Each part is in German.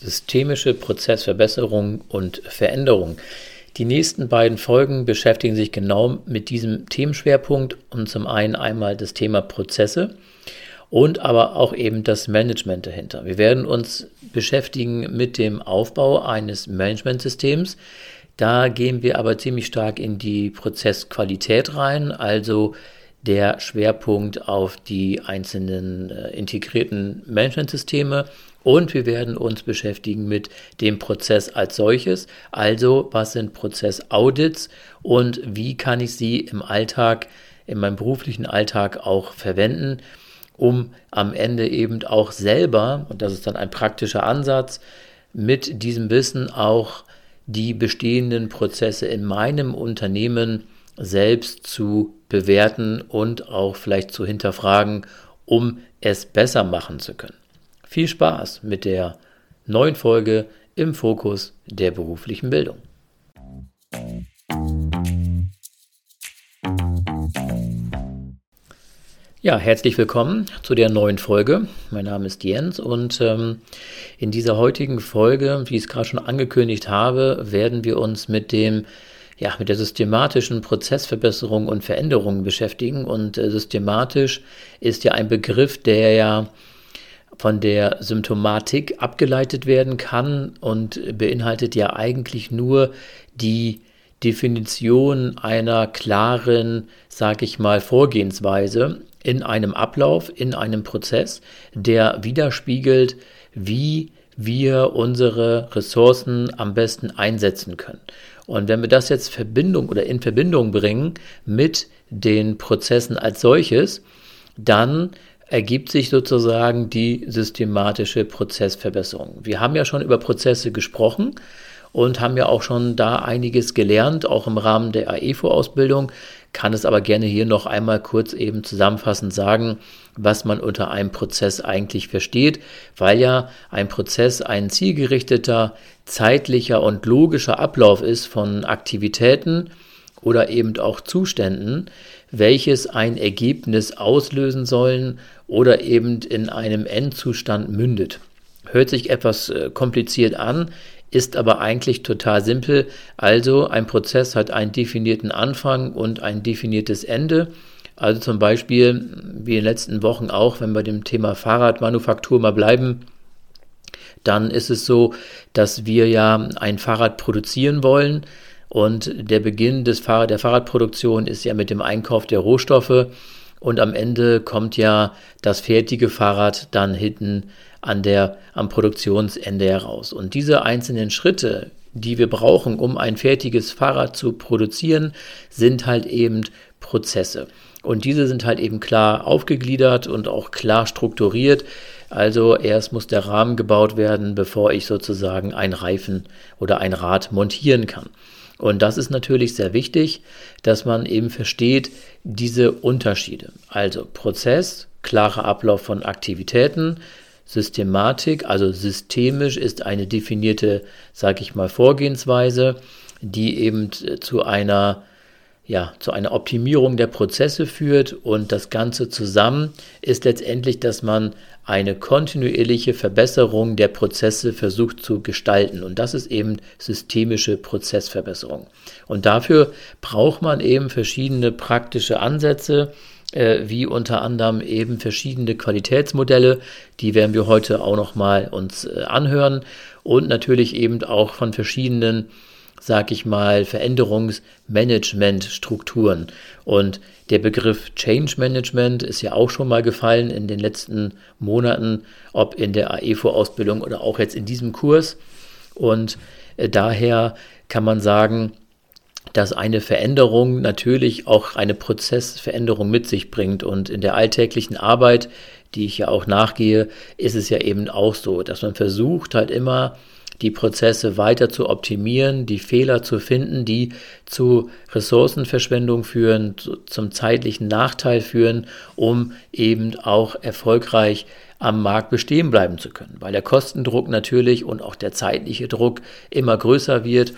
Systemische Prozessverbesserung und Veränderung. Die nächsten beiden Folgen beschäftigen sich genau mit diesem Themenschwerpunkt und zum einen einmal das Thema Prozesse und aber auch eben das Management dahinter. Wir werden uns beschäftigen mit dem Aufbau eines Managementsystems. Da gehen wir aber ziemlich stark in die Prozessqualität rein, also der Schwerpunkt auf die einzelnen äh, integrierten Managementsysteme und wir werden uns beschäftigen mit dem Prozess als solches. Also, was sind Prozessaudits und wie kann ich sie im Alltag, in meinem beruflichen Alltag auch verwenden, um am Ende eben auch selber, und das ist dann ein praktischer Ansatz, mit diesem Wissen auch die bestehenden Prozesse in meinem Unternehmen selbst zu bewerten und auch vielleicht zu hinterfragen, um es besser machen zu können. Viel Spaß mit der neuen Folge im Fokus der beruflichen Bildung. Ja, herzlich willkommen zu der neuen Folge. Mein Name ist Jens und ähm, in dieser heutigen Folge, wie ich es gerade schon angekündigt habe, werden wir uns mit dem ja, mit der systematischen Prozessverbesserung und Veränderung beschäftigen. Und äh, systematisch ist ja ein Begriff, der ja von der Symptomatik abgeleitet werden kann und beinhaltet ja eigentlich nur die Definition einer klaren, sag ich mal, Vorgehensweise in einem Ablauf, in einem Prozess, der widerspiegelt, wie wir unsere Ressourcen am besten einsetzen können. Und wenn wir das jetzt Verbindung oder in Verbindung bringen mit den Prozessen als solches, dann ergibt sich sozusagen die systematische Prozessverbesserung. Wir haben ja schon über Prozesse gesprochen und haben ja auch schon da einiges gelernt, auch im Rahmen der AEFO-Ausbildung, kann es aber gerne hier noch einmal kurz eben zusammenfassend sagen, was man unter einem Prozess eigentlich versteht, weil ja ein Prozess ein zielgerichteter, zeitlicher und logischer Ablauf ist von Aktivitäten oder eben auch Zuständen, welches ein Ergebnis auslösen sollen oder eben in einem Endzustand mündet. Hört sich etwas äh, kompliziert an, ist aber eigentlich total simpel. Also ein Prozess hat einen definierten Anfang und ein definiertes Ende. Also zum Beispiel, wie in den letzten Wochen auch, wenn wir dem Thema Fahrradmanufaktur mal bleiben, dann ist es so, dass wir ja ein Fahrrad produzieren wollen. Und der Beginn des Fahrrad, der Fahrradproduktion ist ja mit dem Einkauf der Rohstoffe. Und am Ende kommt ja das fertige Fahrrad dann hinten an der, am Produktionsende heraus. Und diese einzelnen Schritte, die wir brauchen, um ein fertiges Fahrrad zu produzieren, sind halt eben Prozesse. Und diese sind halt eben klar aufgegliedert und auch klar strukturiert. Also erst muss der Rahmen gebaut werden, bevor ich sozusagen ein Reifen oder ein Rad montieren kann. Und das ist natürlich sehr wichtig, dass man eben versteht diese Unterschiede. Also Prozess, klarer Ablauf von Aktivitäten, Systematik, also systemisch ist eine definierte, sage ich mal, Vorgehensweise, die eben zu einer ja, zu einer Optimierung der Prozesse führt und das Ganze zusammen ist letztendlich, dass man eine kontinuierliche Verbesserung der Prozesse versucht zu gestalten. Und das ist eben systemische Prozessverbesserung. Und dafür braucht man eben verschiedene praktische Ansätze, äh, wie unter anderem eben verschiedene Qualitätsmodelle, die werden wir heute auch noch mal uns äh, anhören. Und natürlich eben auch von verschiedenen sag ich mal, Veränderungsmanagementstrukturen. Und der Begriff Change Management ist ja auch schon mal gefallen in den letzten Monaten, ob in der AEFO-Ausbildung oder auch jetzt in diesem Kurs. Und äh, daher kann man sagen, dass eine Veränderung natürlich auch eine Prozessveränderung mit sich bringt. Und in der alltäglichen Arbeit, die ich ja auch nachgehe, ist es ja eben auch so, dass man versucht halt immer die Prozesse weiter zu optimieren, die Fehler zu finden, die zu Ressourcenverschwendung führen, zu, zum zeitlichen Nachteil führen, um eben auch erfolgreich am Markt bestehen bleiben zu können, weil der Kostendruck natürlich und auch der zeitliche Druck immer größer wird.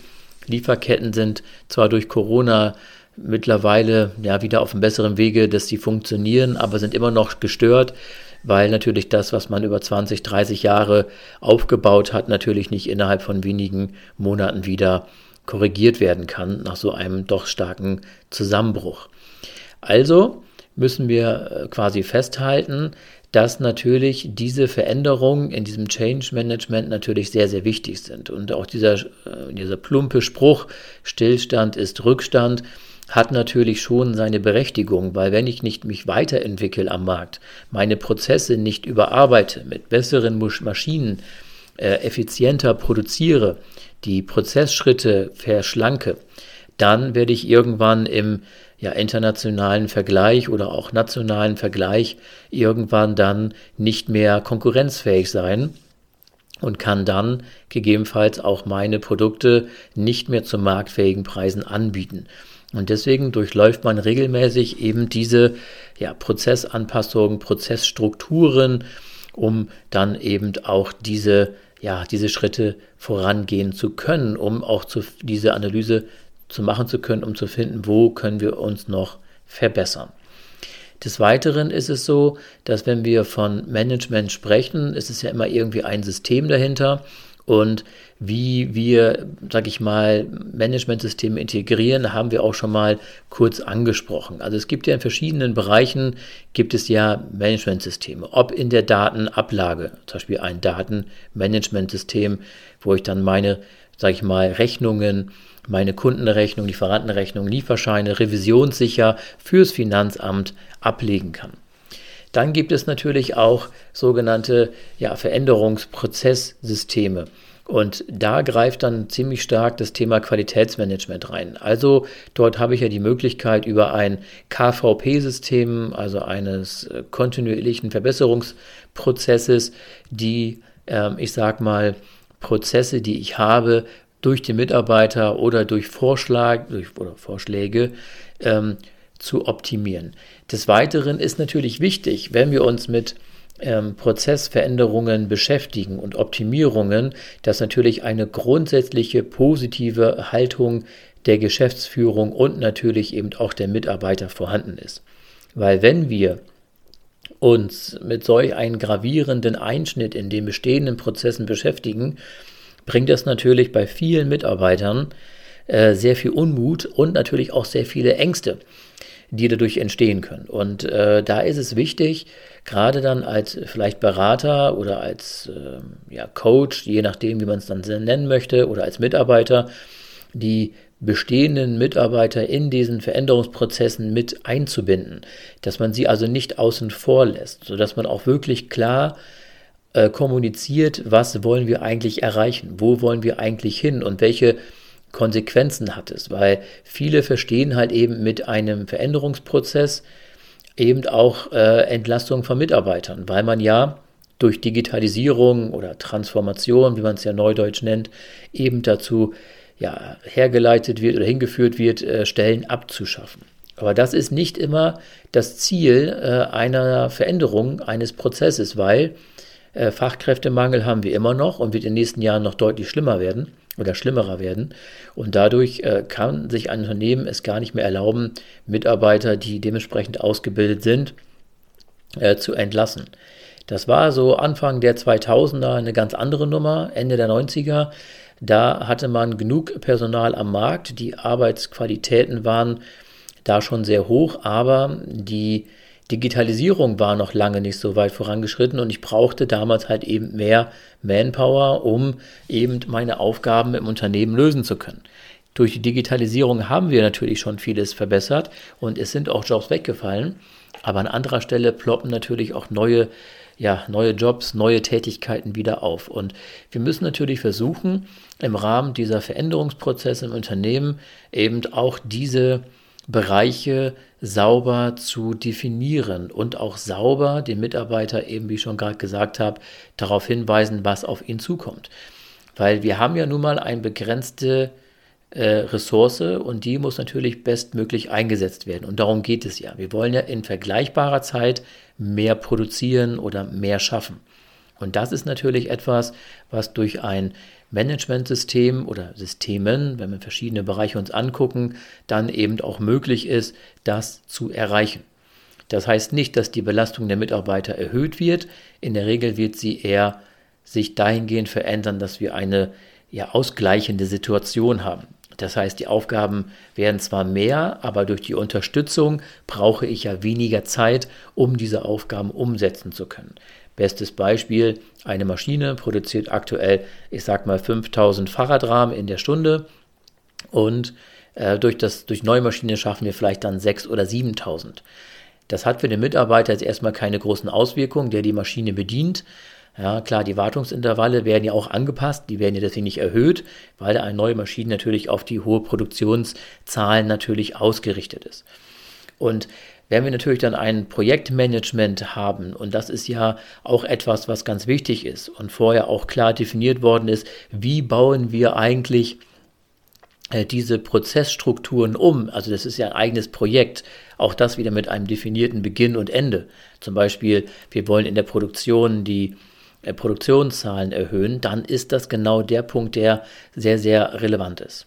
Lieferketten sind zwar durch Corona mittlerweile ja wieder auf einem besseren Wege, dass sie funktionieren, aber sind immer noch gestört, weil natürlich das, was man über 20, 30 Jahre aufgebaut hat, natürlich nicht innerhalb von wenigen Monaten wieder korrigiert werden kann nach so einem doch starken Zusammenbruch. Also müssen wir äh, quasi festhalten, dass natürlich diese Veränderungen in diesem Change Management natürlich sehr, sehr wichtig sind. Und auch dieser, äh, dieser plumpe Spruch, Stillstand ist Rückstand, hat natürlich schon seine Berechtigung, weil wenn ich nicht mich weiterentwickle am Markt, meine Prozesse nicht überarbeite, mit besseren Maschinen äh, effizienter produziere, die Prozessschritte verschlanke, dann werde ich irgendwann im ja, internationalen Vergleich oder auch nationalen Vergleich irgendwann dann nicht mehr konkurrenzfähig sein und kann dann gegebenenfalls auch meine Produkte nicht mehr zu marktfähigen Preisen anbieten. Und deswegen durchläuft man regelmäßig eben diese ja, Prozessanpassungen, Prozessstrukturen, um dann eben auch diese, ja, diese Schritte vorangehen zu können, um auch zu, diese Analyse zu machen zu können, um zu finden, wo können wir uns noch verbessern. Des Weiteren ist es so, dass wenn wir von Management sprechen, ist es ja immer irgendwie ein System dahinter und wie wir, sag ich mal, Managementsysteme integrieren, haben wir auch schon mal kurz angesprochen. Also es gibt ja in verschiedenen Bereichen, gibt es ja Managementsysteme. Ob in der Datenablage, zum Beispiel ein Datenmanagementsystem, wo ich dann meine, sag ich mal, Rechnungen, meine Kundenrechnung, Lieferantenrechnung, Lieferscheine revisionssicher fürs Finanzamt ablegen kann. Dann gibt es natürlich auch sogenannte ja, Veränderungsprozesssysteme. Und da greift dann ziemlich stark das Thema Qualitätsmanagement rein. Also dort habe ich ja die Möglichkeit über ein KVP-System, also eines äh, kontinuierlichen Verbesserungsprozesses, die, äh, ich sag mal, Prozesse, die ich habe, durch den Mitarbeiter oder durch, Vorschlag, durch oder Vorschläge ähm, zu optimieren. Des Weiteren ist natürlich wichtig, wenn wir uns mit ähm, Prozessveränderungen beschäftigen und Optimierungen, dass natürlich eine grundsätzliche positive Haltung der Geschäftsführung und natürlich eben auch der Mitarbeiter vorhanden ist. Weil wenn wir uns mit solch einem gravierenden Einschnitt in den bestehenden Prozessen beschäftigen, bringt das natürlich bei vielen Mitarbeitern äh, sehr viel Unmut und natürlich auch sehr viele Ängste, die dadurch entstehen können. Und äh, da ist es wichtig, gerade dann als vielleicht Berater oder als äh, ja, Coach, je nachdem, wie man es dann nennen möchte, oder als Mitarbeiter, die bestehenden Mitarbeiter in diesen Veränderungsprozessen mit einzubinden, dass man sie also nicht außen vor lässt, sodass man auch wirklich klar äh, kommuniziert, was wollen wir eigentlich erreichen, wo wollen wir eigentlich hin und welche Konsequenzen hat es, weil viele verstehen halt eben mit einem Veränderungsprozess eben auch äh, Entlastung von Mitarbeitern, weil man ja durch Digitalisierung oder Transformation, wie man es ja neudeutsch nennt, eben dazu ja, hergeleitet wird oder hingeführt wird, äh, Stellen abzuschaffen. Aber das ist nicht immer das Ziel äh, einer Veränderung eines Prozesses, weil Fachkräftemangel haben wir immer noch und wird in den nächsten Jahren noch deutlich schlimmer werden oder schlimmerer werden. Und dadurch äh, kann sich ein Unternehmen es gar nicht mehr erlauben, Mitarbeiter, die dementsprechend ausgebildet sind, äh, zu entlassen. Das war so Anfang der 2000er eine ganz andere Nummer, Ende der 90er. Da hatte man genug Personal am Markt, die Arbeitsqualitäten waren da schon sehr hoch, aber die Digitalisierung war noch lange nicht so weit vorangeschritten und ich brauchte damals halt eben mehr Manpower, um eben meine Aufgaben im Unternehmen lösen zu können. Durch die Digitalisierung haben wir natürlich schon vieles verbessert und es sind auch Jobs weggefallen, aber an anderer Stelle ploppen natürlich auch neue ja, neue Jobs, neue Tätigkeiten wieder auf. Und wir müssen natürlich versuchen, im Rahmen dieser Veränderungsprozesse im Unternehmen eben auch diese Bereiche sauber zu definieren und auch sauber den Mitarbeiter eben, wie ich schon gerade gesagt habe, darauf hinweisen, was auf ihn zukommt. Weil wir haben ja nun mal eine begrenzte äh, Ressource und die muss natürlich bestmöglich eingesetzt werden. Und darum geht es ja. Wir wollen ja in vergleichbarer Zeit mehr produzieren oder mehr schaffen. Und das ist natürlich etwas, was durch ein Managementsystem oder Systemen, wenn wir verschiedene Bereiche uns angucken, dann eben auch möglich ist, das zu erreichen. Das heißt nicht, dass die Belastung der Mitarbeiter erhöht wird. In der Regel wird sie eher sich dahingehend verändern, dass wir eine ja, ausgleichende Situation haben. Das heißt, die Aufgaben werden zwar mehr, aber durch die Unterstützung brauche ich ja weniger Zeit, um diese Aufgaben umsetzen zu können. Bestes Beispiel, eine Maschine produziert aktuell, ich sag mal, 5000 Fahrradrahmen in der Stunde und äh, durch, das, durch neue Maschinen schaffen wir vielleicht dann 6.000 oder 7000. Das hat für den Mitarbeiter jetzt erstmal keine großen Auswirkungen, der die Maschine bedient. Ja, klar, die Wartungsintervalle werden ja auch angepasst, die werden ja deswegen nicht erhöht, weil eine neue Maschine natürlich auf die hohe Produktionszahlen natürlich ausgerichtet ist. Und wenn wir natürlich dann ein Projektmanagement haben, und das ist ja auch etwas, was ganz wichtig ist und vorher auch klar definiert worden ist, wie bauen wir eigentlich äh, diese Prozessstrukturen um. Also das ist ja ein eigenes Projekt. Auch das wieder mit einem definierten Beginn und Ende. Zum Beispiel, wir wollen in der Produktion die äh, Produktionszahlen erhöhen, dann ist das genau der Punkt, der sehr, sehr relevant ist.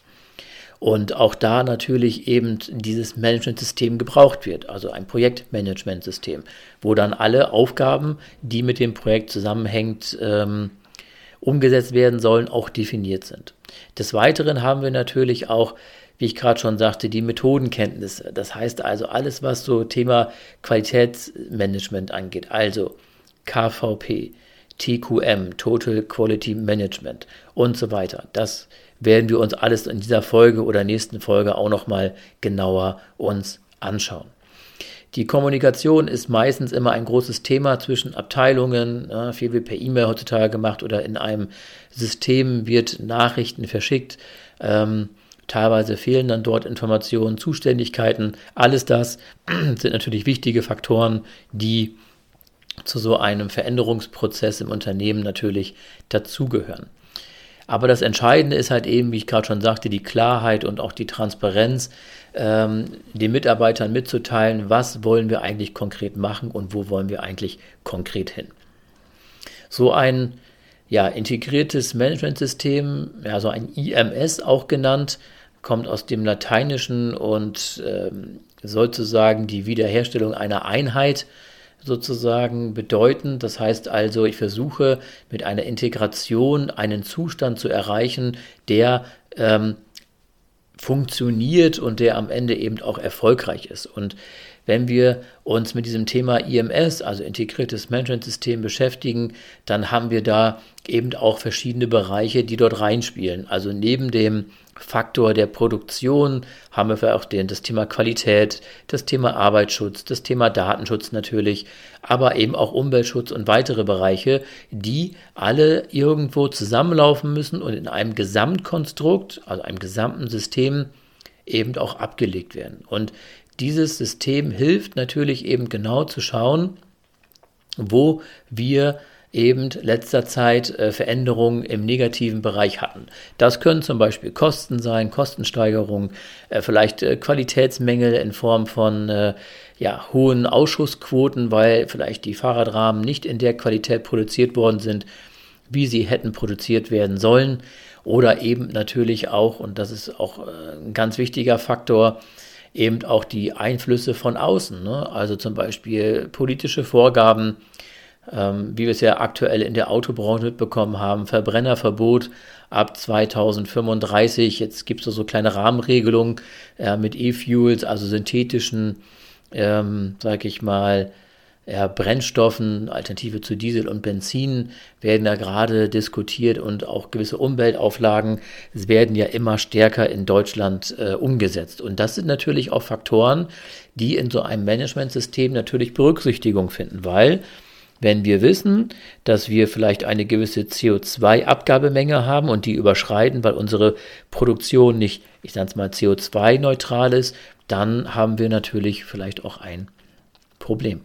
Und auch da natürlich eben dieses Managementsystem gebraucht wird, also ein Projektmanagementsystem, wo dann alle Aufgaben, die mit dem Projekt zusammenhängt, ähm, umgesetzt werden sollen, auch definiert sind. Des Weiteren haben wir natürlich auch, wie ich gerade schon sagte, die Methodenkenntnisse. Das heißt also alles, was so Thema Qualitätsmanagement angeht, also KVP, TQM, Total Quality Management und so weiter. Das werden wir uns alles in dieser Folge oder nächsten Folge auch nochmal genauer uns anschauen. Die Kommunikation ist meistens immer ein großes Thema zwischen Abteilungen. Ja, viel wird per E-Mail heutzutage gemacht oder in einem System wird Nachrichten verschickt. Ähm, teilweise fehlen dann dort Informationen, Zuständigkeiten. Alles das sind natürlich wichtige Faktoren, die zu so einem Veränderungsprozess im Unternehmen natürlich dazugehören. Aber das Entscheidende ist halt eben, wie ich gerade schon sagte, die Klarheit und auch die Transparenz, ähm, den Mitarbeitern mitzuteilen, was wollen wir eigentlich konkret machen und wo wollen wir eigentlich konkret hin. So ein ja, integriertes Managementsystem, ja, so ein IMS auch genannt, kommt aus dem Lateinischen und ähm, sozusagen die Wiederherstellung einer Einheit sozusagen bedeuten. Das heißt also, ich versuche mit einer Integration einen Zustand zu erreichen, der ähm, funktioniert und der am Ende eben auch erfolgreich ist. Und wenn wir uns mit diesem Thema IMS, also integriertes Managementsystem, beschäftigen, dann haben wir da eben auch verschiedene Bereiche, die dort reinspielen. Also neben dem Faktor der Produktion haben wir auch den, das Thema Qualität, das Thema Arbeitsschutz, das Thema Datenschutz natürlich, aber eben auch Umweltschutz und weitere Bereiche, die alle irgendwo zusammenlaufen müssen und in einem Gesamtkonstrukt, also einem gesamten System eben auch abgelegt werden. Und dieses System hilft natürlich eben genau zu schauen, wo wir eben letzter Zeit äh, Veränderungen im negativen Bereich hatten. Das können zum Beispiel Kosten sein, Kostensteigerungen, äh, vielleicht äh, Qualitätsmängel in Form von ja, hohen Ausschussquoten, weil vielleicht die Fahrradrahmen nicht in der Qualität produziert worden sind, wie sie hätten produziert werden sollen. Oder eben natürlich auch, und das ist auch ein ganz wichtiger Faktor, eben auch die Einflüsse von außen. Ne? Also zum Beispiel politische Vorgaben, ähm, wie wir es ja aktuell in der Autobranche mitbekommen haben, Verbrennerverbot ab 2035. Jetzt gibt es so kleine Rahmenregelungen äh, mit E-Fuels, also synthetischen, ähm, sage ich mal, ja, Brennstoffen, Alternative zu Diesel und Benzin werden da gerade diskutiert und auch gewisse Umweltauflagen werden ja immer stärker in Deutschland äh, umgesetzt. Und das sind natürlich auch Faktoren, die in so einem Managementsystem natürlich Berücksichtigung finden, weil wenn wir wissen, dass wir vielleicht eine gewisse CO2-Abgabemenge haben und die überschreiten, weil unsere Produktion nicht, ich sage es mal, CO2-neutral ist, dann haben wir natürlich vielleicht auch ein Problem.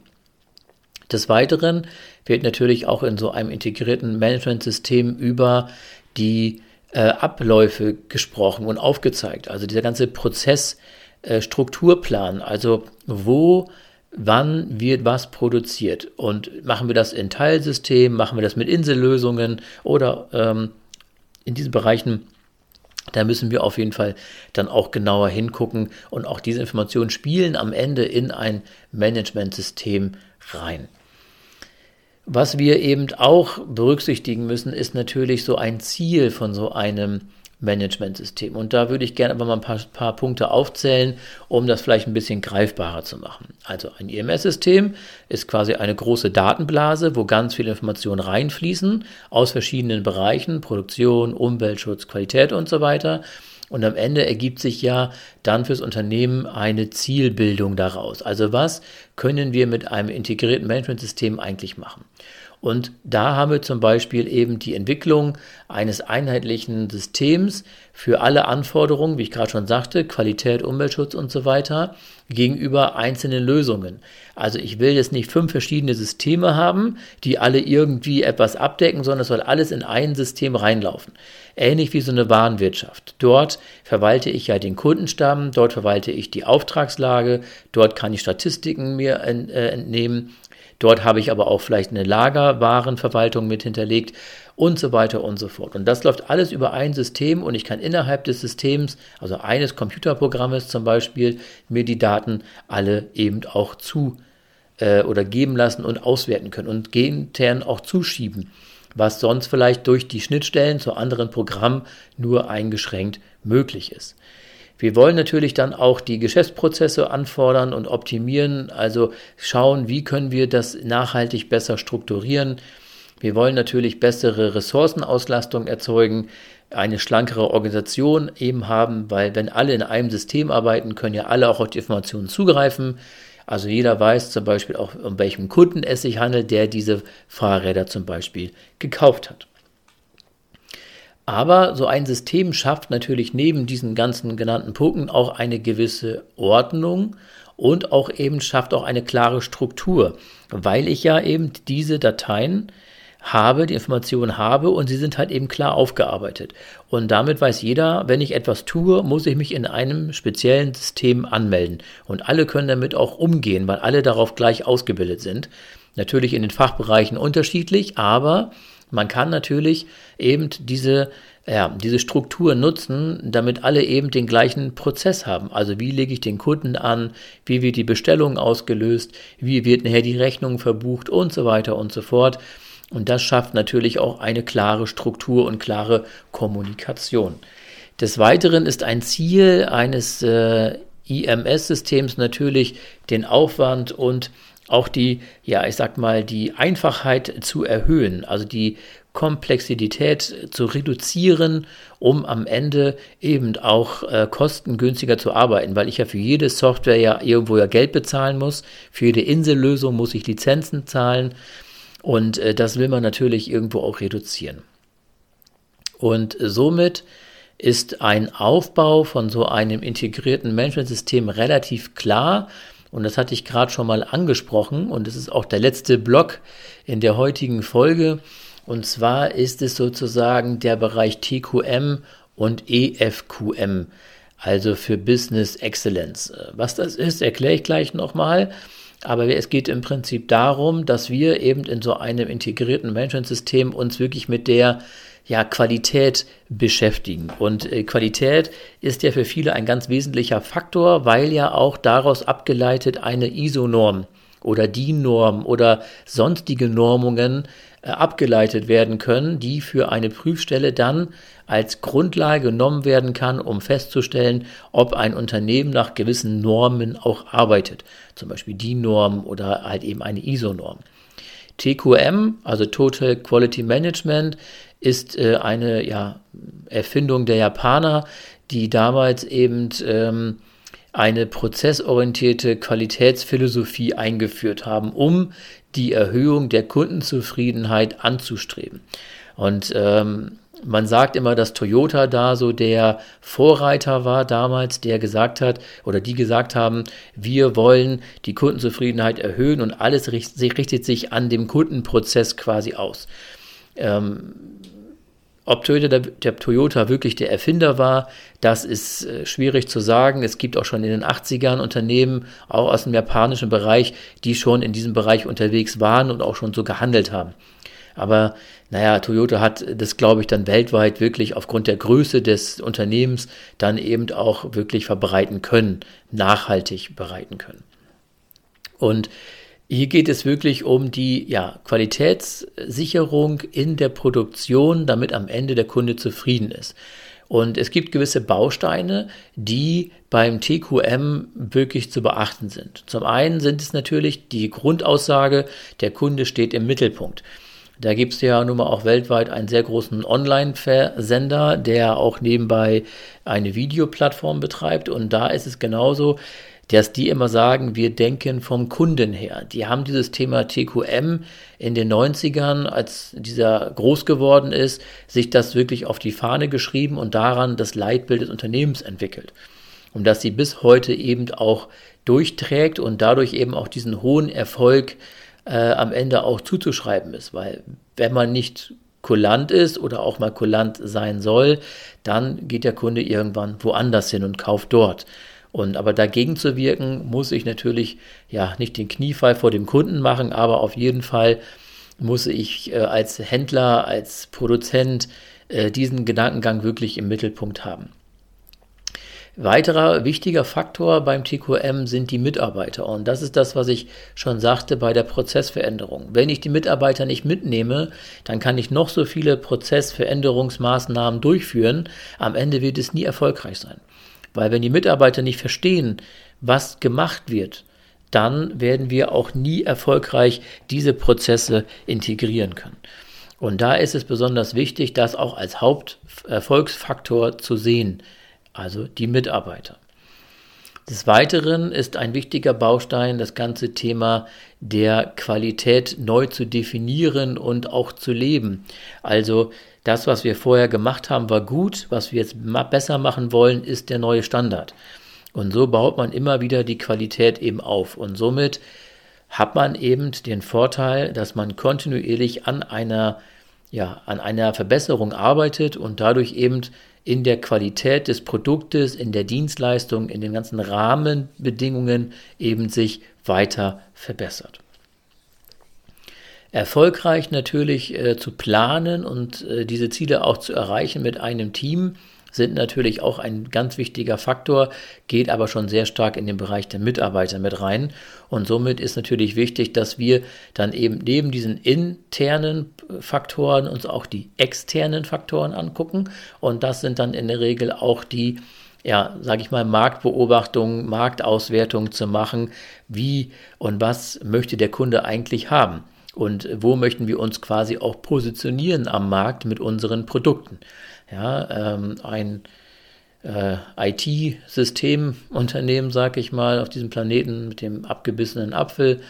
Des Weiteren wird natürlich auch in so einem integrierten Managementsystem über die äh, Abläufe gesprochen und aufgezeigt. Also dieser ganze Prozessstrukturplan, äh, also wo wann wird was produziert. Und machen wir das in Teilsystemen, machen wir das mit Insellösungen oder ähm, in diesen Bereichen Da müssen wir auf jeden Fall dann auch genauer hingucken und auch diese Informationen spielen am Ende in ein Managementsystem rein. Was wir eben auch berücksichtigen müssen, ist natürlich so ein Ziel von so einem Managementsystem. Und da würde ich gerne aber mal ein paar, paar, Punkte aufzählen, um das vielleicht ein bisschen greifbarer zu machen. Also ein IMS-System ist quasi eine große Datenblase, wo ganz viele Informationen reinfließen aus verschiedenen Bereichen, Produktion, Umweltschutz, Qualität und so weiter. Und am Ende ergibt sich ja dann fürs Unternehmen eine Zielbildung daraus. Also was können wir mit einem integrierten Managementsystem eigentlich machen? Und da haben wir zum Beispiel eben die Entwicklung eines einheitlichen Systems für alle Anforderungen, wie ich gerade schon sagte, Qualität, Umweltschutz und so weiter, gegenüber einzelnen Lösungen. Also ich will jetzt nicht fünf verschiedene Systeme haben, die alle irgendwie etwas abdecken, sondern es soll alles in ein System reinlaufen. Ähnlich wie so eine Warenwirtschaft. Dort verwalte ich ja den Kundenstamm, dort verwalte ich die Auftragslage, dort kann ich Statistiken mir äh, entnehmen, Dort habe ich aber auch vielleicht eine Lagerwarenverwaltung mit hinterlegt und so weiter und so fort. Und das läuft alles über ein System und ich kann innerhalb des Systems, also eines Computerprogrammes zum Beispiel, mir die Daten alle eben auch zu äh, oder geben lassen und auswerten können und intern auch zuschieben, was sonst vielleicht durch die Schnittstellen zu anderen Programmen nur eingeschränkt möglich ist. Wir wollen natürlich dann auch die Geschäftsprozesse anfordern und optimieren, also schauen, wie können wir das nachhaltig besser strukturieren. Wir wollen natürlich bessere Ressourcenauslastung erzeugen, eine schlankere Organisation eben haben, weil wenn alle in einem System arbeiten, können ja alle auch auf die Informationen zugreifen. Also jeder weiß zum Beispiel auch, um welchen Kunden es sich handelt, der diese Fahrräder zum Beispiel gekauft hat. Aber so ein System schafft natürlich neben diesen ganzen genannten Punkten auch eine gewisse Ordnung und auch eben schafft auch eine klare Struktur, weil ich ja eben diese Dateien habe, die Informationen habe und sie sind halt eben klar aufgearbeitet. Und damit weiß jeder, wenn ich etwas tue, muss ich mich in einem speziellen System anmelden. Und alle können damit auch umgehen, weil alle darauf gleich ausgebildet sind. Natürlich in den Fachbereichen unterschiedlich, aber man kann natürlich eben diese, ja, diese Struktur nutzen, damit alle eben den gleichen Prozess haben. Also wie lege ich den Kunden an, wie wird die Bestellung ausgelöst, wie wird nachher die Rechnung verbucht und so weiter und so fort. Und das schafft natürlich auch eine klare Struktur und klare Kommunikation. Des Weiteren ist ein Ziel eines äh, IMS-Systems natürlich den Aufwand und auch die, ja, ich sag mal, die Einfachheit zu erhöhen, also die Komplexität zu reduzieren, um am Ende eben auch äh, kostengünstiger zu arbeiten, weil ich ja für jede Software ja irgendwo ja Geld bezahlen muss. Für jede Insellösung muss ich Lizenzen zahlen und äh, das will man natürlich irgendwo auch reduzieren. Und somit ist ein Aufbau von so einem integrierten Managementsystem relativ klar. Und das hatte ich gerade schon mal angesprochen. Und es ist auch der letzte Block in der heutigen Folge. Und zwar ist es sozusagen der Bereich TQM und EFQM, also für Business Excellence. Was das ist, erkläre ich gleich nochmal. Aber es geht im Prinzip darum, dass wir eben in so einem integrierten Managementsystem uns wirklich mit der ja, Qualität beschäftigen. Und äh, Qualität ist ja für viele ein ganz wesentlicher Faktor, weil ja auch daraus abgeleitet eine ISO-Norm oder DIN-Norm oder sonstige Normungen abgeleitet werden können, die für eine Prüfstelle dann als Grundlage genommen werden kann, um festzustellen, ob ein Unternehmen nach gewissen Normen auch arbeitet. Zum Beispiel DIN-Norm oder halt eben eine ISO-Norm. TQM, also Total Quality Management, ist äh, eine ja, Erfindung der Japaner, die damals eben ähm, eine prozessorientierte Qualitätsphilosophie eingeführt haben, um die Erhöhung der Kundenzufriedenheit anzustreben. Und ähm, man sagt immer, dass Toyota da so der Vorreiter war damals, der gesagt hat oder die gesagt haben, wir wollen die Kundenzufriedenheit erhöhen und alles richtet sich an dem Kundenprozess quasi aus. Ähm, ob Toyota der, der, Toyota wirklich der Erfinder war, das ist äh, schwierig zu sagen. Es gibt auch schon in den 80ern Unternehmen, auch aus dem japanischen Bereich, die schon in diesem Bereich unterwegs waren und auch schon so gehandelt haben. Aber naja, Toyota hat das, glaube ich, dann weltweit wirklich aufgrund der Größe des Unternehmens dann eben auch wirklich verbreiten können, nachhaltig bereiten können. Und hier geht es wirklich um die ja, Qualitätssicherung in der Produktion, damit am Ende der Kunde zufrieden ist. Und es gibt gewisse Bausteine, die beim TQM wirklich zu beachten sind. Zum einen sind es natürlich die Grundaussage, der Kunde steht im Mittelpunkt. Da gibt es ja nun mal auch weltweit einen sehr großen Online-Versender, der auch nebenbei eine Videoplattform betreibt. Und da ist es genauso, dass die immer sagen, wir denken vom Kunden her. Die haben dieses Thema TQM in den 90ern, als dieser groß geworden ist, sich das wirklich auf die Fahne geschrieben und daran das Leitbild des Unternehmens entwickelt. Und dass sie bis heute eben auch durchträgt und dadurch eben auch diesen hohen Erfolg äh, am Ende auch zuzuschreiben ist. Weil wenn man nicht kulant ist oder auch mal kulant sein soll, dann geht der Kunde irgendwann woanders hin und kauft dort. Und aber dagegen zu wirken, muss ich natürlich ja nicht den Kniefall vor dem Kunden machen, aber auf jeden Fall muss ich äh, als Händler, als Produzent äh, diesen Gedankengang wirklich im Mittelpunkt haben. Weiterer wichtiger Faktor beim TQM sind die Mitarbeiter. Und das ist das, was ich schon sagte bei der Prozessveränderung. Wenn ich die Mitarbeiter nicht mitnehme, dann kann ich noch so viele Prozessveränderungsmaßnahmen durchführen. Am Ende wird es nie erfolgreich sein. Weil wenn die Mitarbeiter nicht verstehen, was gemacht wird, dann werden wir auch nie erfolgreich diese Prozesse integrieren können. Und da ist es besonders wichtig, das auch als Haupterfolgsfaktor zu sehen, also die Mitarbeiter. Des Weiteren ist ein wichtiger Baustein das ganze Thema der Qualität neu zu definieren und auch zu leben. Also das, was wir vorher gemacht haben, war gut. Was wir jetzt besser machen wollen, ist der neue Standard. Und so baut man immer wieder die Qualität eben auf. Und somit hat man eben den Vorteil, dass man kontinuierlich an einer, ja, an einer Verbesserung arbeitet und dadurch eben in der Qualität des Produktes, in der Dienstleistung, in den ganzen Rahmenbedingungen eben sich weiter verbessert erfolgreich natürlich äh, zu planen und äh, diese Ziele auch zu erreichen mit einem Team sind natürlich auch ein ganz wichtiger Faktor, geht aber schon sehr stark in den Bereich der Mitarbeiter mit rein. Und somit ist natürlich wichtig, dass wir dann eben neben diesen internen Faktoren uns auch die externen Faktoren angucken. Und das sind dann in der Regel auch die, ja, sage ich mal, Marktbeobachtungen, Marktauswertungen zu machen. Wie und was möchte der Kunde eigentlich haben? und wo möchten wir uns quasi auch positionieren am Markt mit unseren Produkten. Ja, ähm, ein äh, IT-Systemunternehmen, sage ich mal, auf diesem Planeten mit dem abgebissenen Apfel,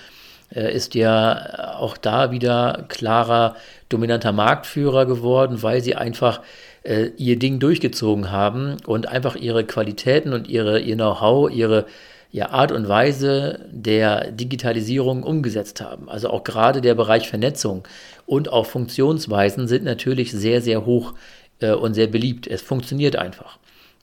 äh, ist ja auch da wieder klarer dominanter Marktführer geworden, weil sie einfach äh, ihr Ding durchgezogen haben und einfach ihre Qualitäten und ihre, ihr Know-how, ihre ja, Art und Weise der Digitalisierung umgesetzt haben. Also auch gerade der Bereich Vernetzung und auch Funktionsweisen sind natürlich sehr, sehr hoch äh, und sehr beliebt. Es funktioniert einfach.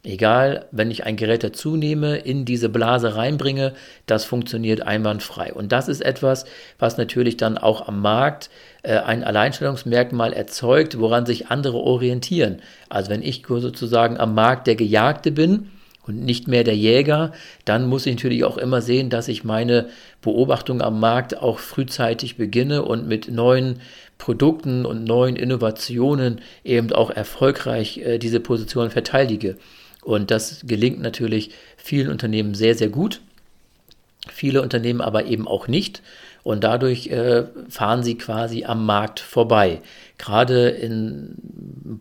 Egal, wenn ich ein Gerät dazu nehme, in diese Blase reinbringe, das funktioniert einwandfrei. Und das ist etwas, was natürlich dann auch am Markt äh, ein Alleinstellungsmerkmal erzeugt, woran sich andere orientieren. Also wenn ich sozusagen am Markt der Gejagte bin, und nicht mehr der Jäger, dann muss ich natürlich auch immer sehen, dass ich meine Beobachtung am Markt auch frühzeitig beginne und mit neuen Produkten und neuen Innovationen eben auch erfolgreich äh, diese Position verteidige. Und das gelingt natürlich vielen Unternehmen sehr, sehr gut. Viele Unternehmen aber eben auch nicht. Und dadurch äh, fahren sie quasi am Markt vorbei. Gerade in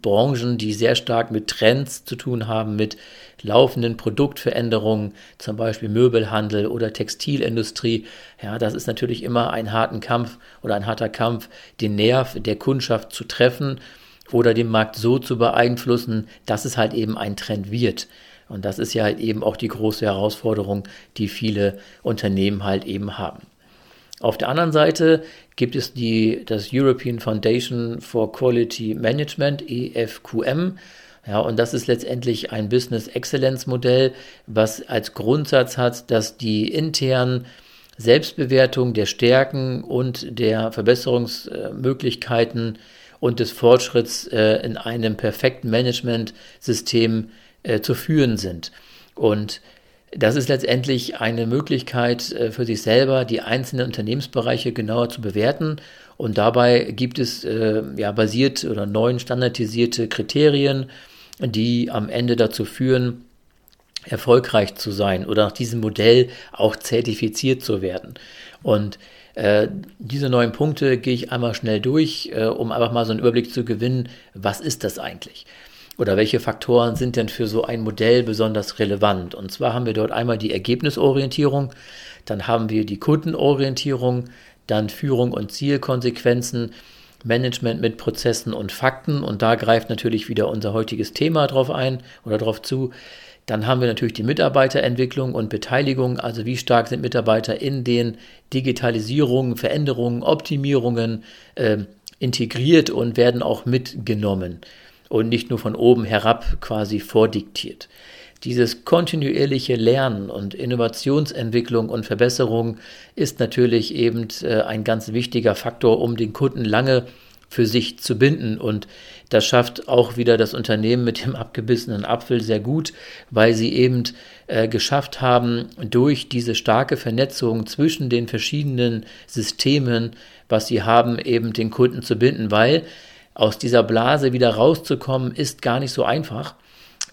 Branchen, die sehr stark mit Trends zu tun haben, mit laufenden Produktveränderungen, zum Beispiel Möbelhandel oder Textilindustrie. Ja, das ist natürlich immer ein harten Kampf oder ein harter Kampf, den Nerv der Kundschaft zu treffen oder den Markt so zu beeinflussen, dass es halt eben ein Trend wird. Und das ist ja halt eben auch die große Herausforderung, die viele Unternehmen halt eben haben. Auf der anderen Seite gibt es die, das European Foundation for Quality Management, EFQM. Ja, und das ist letztendlich ein Business Excellence Modell, was als Grundsatz hat, dass die internen Selbstbewertung der Stärken und der Verbesserungsmöglichkeiten und des Fortschritts äh, in einem perfekten Managementsystem äh, zu führen sind. Und das ist letztendlich eine Möglichkeit äh, für sich selber, die einzelnen Unternehmensbereiche genauer zu bewerten. Und dabei gibt es ja basiert oder neuen standardisierte Kriterien, die am Ende dazu führen, erfolgreich zu sein oder nach diesem Modell auch zertifiziert zu werden. Und äh, diese neun Punkte gehe ich einmal schnell durch, äh, um einfach mal so einen Überblick zu gewinnen, was ist das eigentlich? Oder welche Faktoren sind denn für so ein Modell besonders relevant? Und zwar haben wir dort einmal die Ergebnisorientierung, dann haben wir die Kundenorientierung, dann Führung und Zielkonsequenzen, Management mit Prozessen und Fakten. Und da greift natürlich wieder unser heutiges Thema drauf ein oder drauf zu. Dann haben wir natürlich die Mitarbeiterentwicklung und Beteiligung, also wie stark sind Mitarbeiter in den Digitalisierungen, Veränderungen, Optimierungen äh, integriert und werden auch mitgenommen und nicht nur von oben herab quasi vordiktiert. Dieses kontinuierliche Lernen und Innovationsentwicklung und Verbesserung ist natürlich eben äh, ein ganz wichtiger Faktor, um den Kunden lange für sich zu binden. Und das schafft auch wieder das Unternehmen mit dem abgebissenen Apfel sehr gut, weil sie eben äh, geschafft haben, durch diese starke Vernetzung zwischen den verschiedenen Systemen, was sie haben, eben den Kunden zu binden, weil aus dieser Blase wieder rauszukommen, ist gar nicht so einfach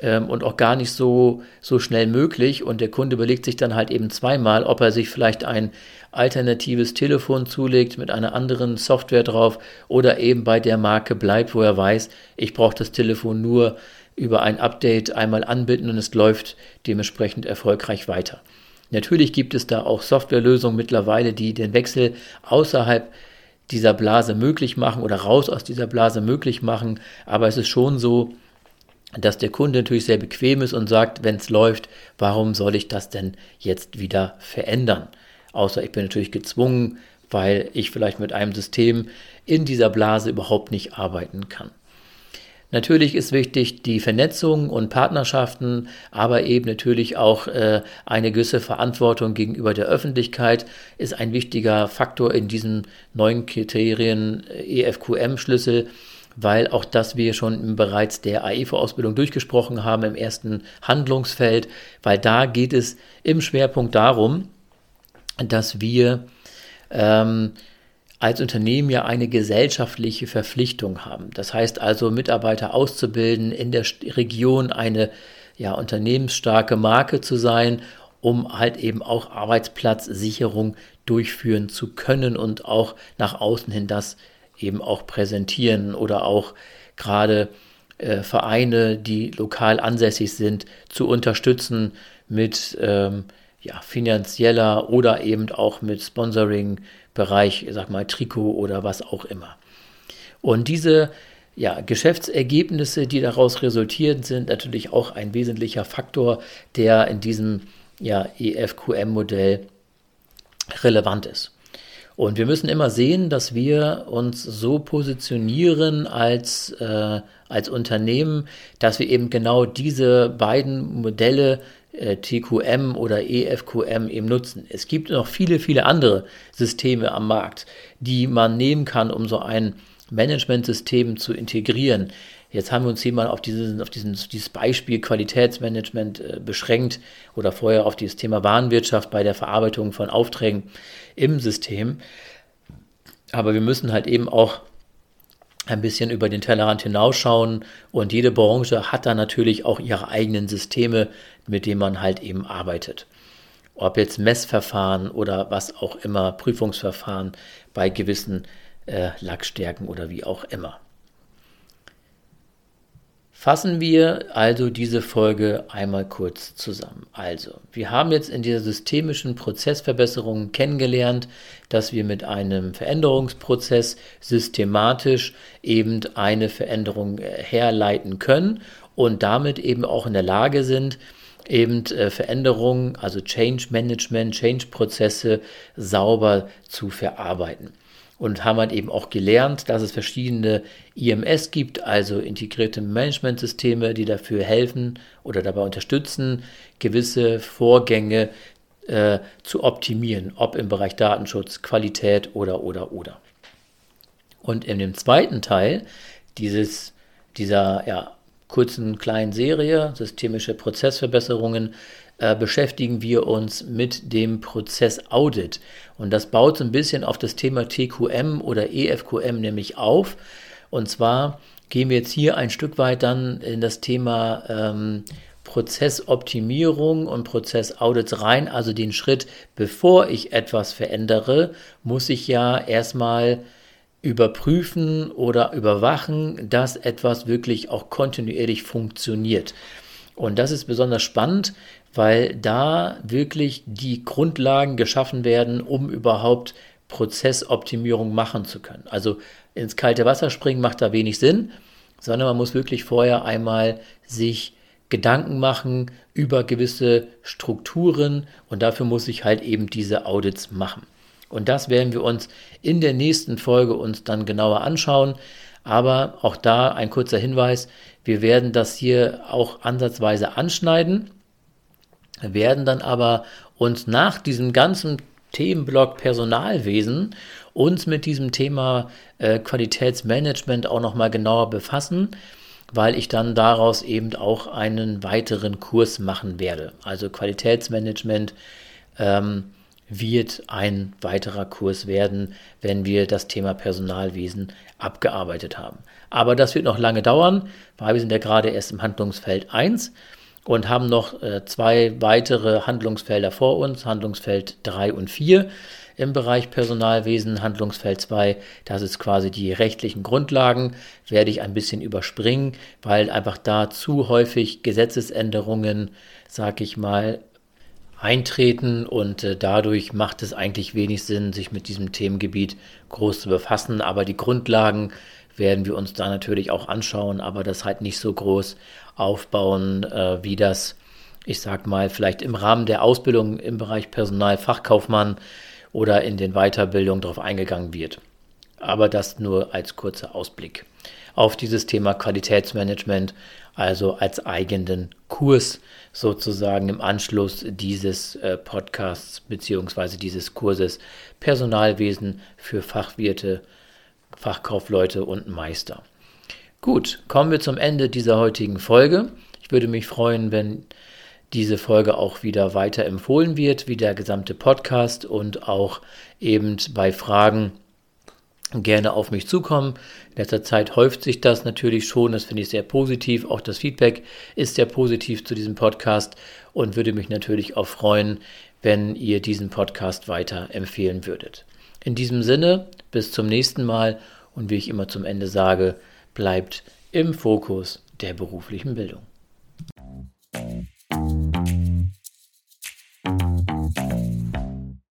ähm, und auch gar nicht so, so schnell möglich. Und der Kunde überlegt sich dann halt eben zweimal, ob er sich vielleicht ein alternatives Telefon zulegt mit einer anderen Software drauf oder eben bei der Marke bleibt, wo er weiß, ich brauche das Telefon nur über ein Update einmal anbinden und es läuft dementsprechend erfolgreich weiter. Natürlich gibt es da auch Softwarelösungen mittlerweile, die den Wechsel außerhalb dieser Blase möglich machen oder raus aus dieser Blase möglich machen, aber es ist schon so, dass der Kunde natürlich sehr bequem ist und sagt, wenn es läuft, warum soll ich das denn jetzt wieder verändern? Außer ich bin natürlich gezwungen, weil ich vielleicht mit einem System in dieser Blase überhaupt nicht arbeiten kann. Natürlich ist wichtig die Vernetzung und Partnerschaften, aber eben natürlich auch äh, eine gewisse Verantwortung gegenüber der Öffentlichkeit ist ein wichtiger Faktor in diesem neuen Kriterien äh, EFQM-Schlüssel weil auch das wir schon bereits der AEVO-Ausbildung durchgesprochen haben im ersten Handlungsfeld, weil da geht es im Schwerpunkt darum, dass wir ähm, als Unternehmen ja eine gesellschaftliche Verpflichtung haben. Das heißt also, Mitarbeiter auszubilden, in der Region eine ja, unternehmensstarke Marke zu sein, um halt eben auch Arbeitsplatzsicherung durchführen zu können und auch nach außen hin das eben auch präsentieren oder auch gerade äh, Vereine, die lokal ansässig sind, zu unterstützen mit ähm, ja, finanzieller oder eben auch mit Sponsoring-Bereich, sag mal Trikot oder was auch immer. Und diese ja, Geschäftsergebnisse, die daraus resultieren, sind natürlich auch ein wesentlicher Faktor, der in diesem ja, EFQM-Modell relevant ist. Und wir müssen immer sehen, dass wir uns so positionieren als, äh, als Unternehmen, dass wir eben genau diese beiden Modelle TQM oder EFQM eben nutzen. Es gibt noch viele, viele andere Systeme am Markt, die man nehmen kann, um so ein Managementsystem zu integrieren. Jetzt haben wir uns hier mal auf, dieses, auf diesen, dieses Beispiel Qualitätsmanagement äh, beschränkt oder vorher auf dieses Thema Warenwirtschaft bei der Verarbeitung von Aufträgen im System. Aber wir müssen halt eben auch ein bisschen über den Tellerrand hinausschauen und jede Branche hat da natürlich auch ihre eigenen Systeme, mit denen man halt eben arbeitet. Ob jetzt Messverfahren oder was auch immer, Prüfungsverfahren bei gewissen äh, Lackstärken oder wie auch immer. Fassen wir also diese Folge einmal kurz zusammen. Also, wir haben jetzt in dieser systemischen Prozessverbesserung kennengelernt, dass wir mit einem Veränderungsprozess systematisch eben eine Veränderung äh, herleiten können und damit eben auch in der Lage sind, eben äh, Veränderungen, also Change Management, Change-Prozesse sauber zu verarbeiten und haben halt eben auch gelernt, dass es verschiedene IMS gibt, also integrierte Managementsysteme, die dafür helfen oder dabei unterstützen, gewisse Vorgänge äh, zu optimieren, ob im Bereich Datenschutz, Qualität oder, oder, oder. Und in dem zweiten Teil dieses, dieser ja, kurzen kleinen Serie, systemische Prozessverbesserungen, äh, beschäftigen wir uns mit dem Prozess Audit. Und das baut so ein bisschen auf das Thema TQM oder EFQM nämlich auf. Und zwar gehen wir jetzt hier ein Stück weit dann in das Thema ähm, Prozessoptimierung und Prozessaudits rein, also den Schritt, bevor ich etwas verändere, muss ich ja erstmal überprüfen oder überwachen, dass etwas wirklich auch kontinuierlich funktioniert. Und das ist besonders spannend, weil da wirklich die Grundlagen geschaffen werden, um überhaupt Prozessoptimierung machen zu können. Also ins kalte Wasser springen macht da wenig Sinn, sondern man muss wirklich vorher einmal sich Gedanken machen über gewisse Strukturen und dafür muss ich halt eben diese Audits machen. Und das werden wir uns in der nächsten Folge uns dann genauer anschauen. Aber auch da ein kurzer Hinweis, wir werden das hier auch ansatzweise anschneiden, werden dann aber uns nach diesem ganzen Themenblock Personalwesen uns mit diesem Thema äh, Qualitätsmanagement auch nochmal genauer befassen, weil ich dann daraus eben auch einen weiteren Kurs machen werde. Also Qualitätsmanagement ähm, wird ein weiterer Kurs werden, wenn wir das Thema Personalwesen abgearbeitet haben. Aber das wird noch lange dauern, weil wir sind ja gerade erst im Handlungsfeld 1 und haben noch äh, zwei weitere Handlungsfelder vor uns, Handlungsfeld 3 und 4 im Bereich Personalwesen, Handlungsfeld 2, das ist quasi die rechtlichen Grundlagen, werde ich ein bisschen überspringen, weil einfach da zu häufig Gesetzesänderungen, sag ich mal, eintreten und äh, dadurch macht es eigentlich wenig Sinn, sich mit diesem Themengebiet groß zu befassen. Aber die Grundlagen werden wir uns da natürlich auch anschauen, aber das halt nicht so groß aufbauen, äh, wie das, ich sag mal, vielleicht im Rahmen der Ausbildung im Bereich Personalfachkaufmann oder in den Weiterbildungen darauf eingegangen wird. Aber das nur als kurzer Ausblick auf dieses Thema Qualitätsmanagement, also als eigenen Kurs sozusagen im Anschluss dieses äh, Podcasts beziehungsweise dieses Kurses Personalwesen für Fachwirte, Fachkaufleute und Meister. Gut, kommen wir zum Ende dieser heutigen Folge. Ich würde mich freuen, wenn diese Folge auch wieder weiter empfohlen wird, wie der gesamte Podcast und auch eben bei Fragen gerne auf mich zukommen. In letzter Zeit häuft sich das natürlich schon, das finde ich sehr positiv. Auch das Feedback ist sehr positiv zu diesem Podcast und würde mich natürlich auch freuen, wenn ihr diesen Podcast weiter empfehlen würdet. In diesem Sinne, bis zum nächsten Mal und wie ich immer zum Ende sage, bleibt im Fokus der beruflichen Bildung.